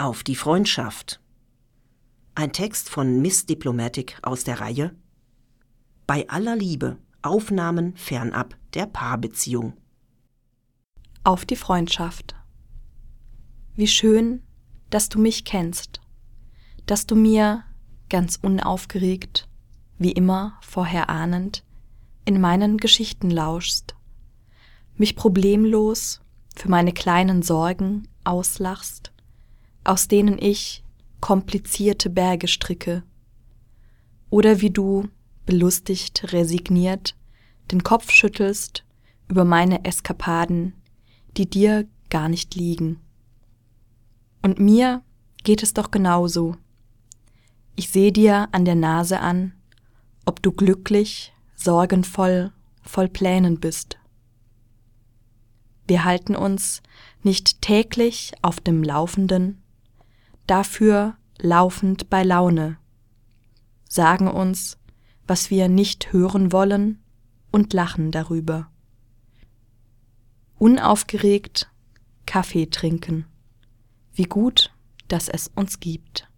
Auf die Freundschaft. Ein Text von Miss Diplomatic aus der Reihe Bei aller Liebe Aufnahmen fernab der Paarbeziehung. Auf die Freundschaft. Wie schön, dass du mich kennst, dass du mir ganz unaufgeregt, wie immer vorher ahnend, in meinen Geschichten lauschst, mich problemlos für meine kleinen Sorgen auslachst, aus denen ich komplizierte Berge stricke, oder wie du, belustigt, resigniert, den Kopf schüttelst über meine Eskapaden, die dir gar nicht liegen. Und mir geht es doch genauso. Ich seh dir an der Nase an, ob du glücklich, sorgenvoll, voll Plänen bist. Wir halten uns nicht täglich auf dem Laufenden, dafür laufend bei Laune, sagen uns, was wir nicht hören wollen und lachen darüber. Unaufgeregt Kaffee trinken. Wie gut, dass es uns gibt.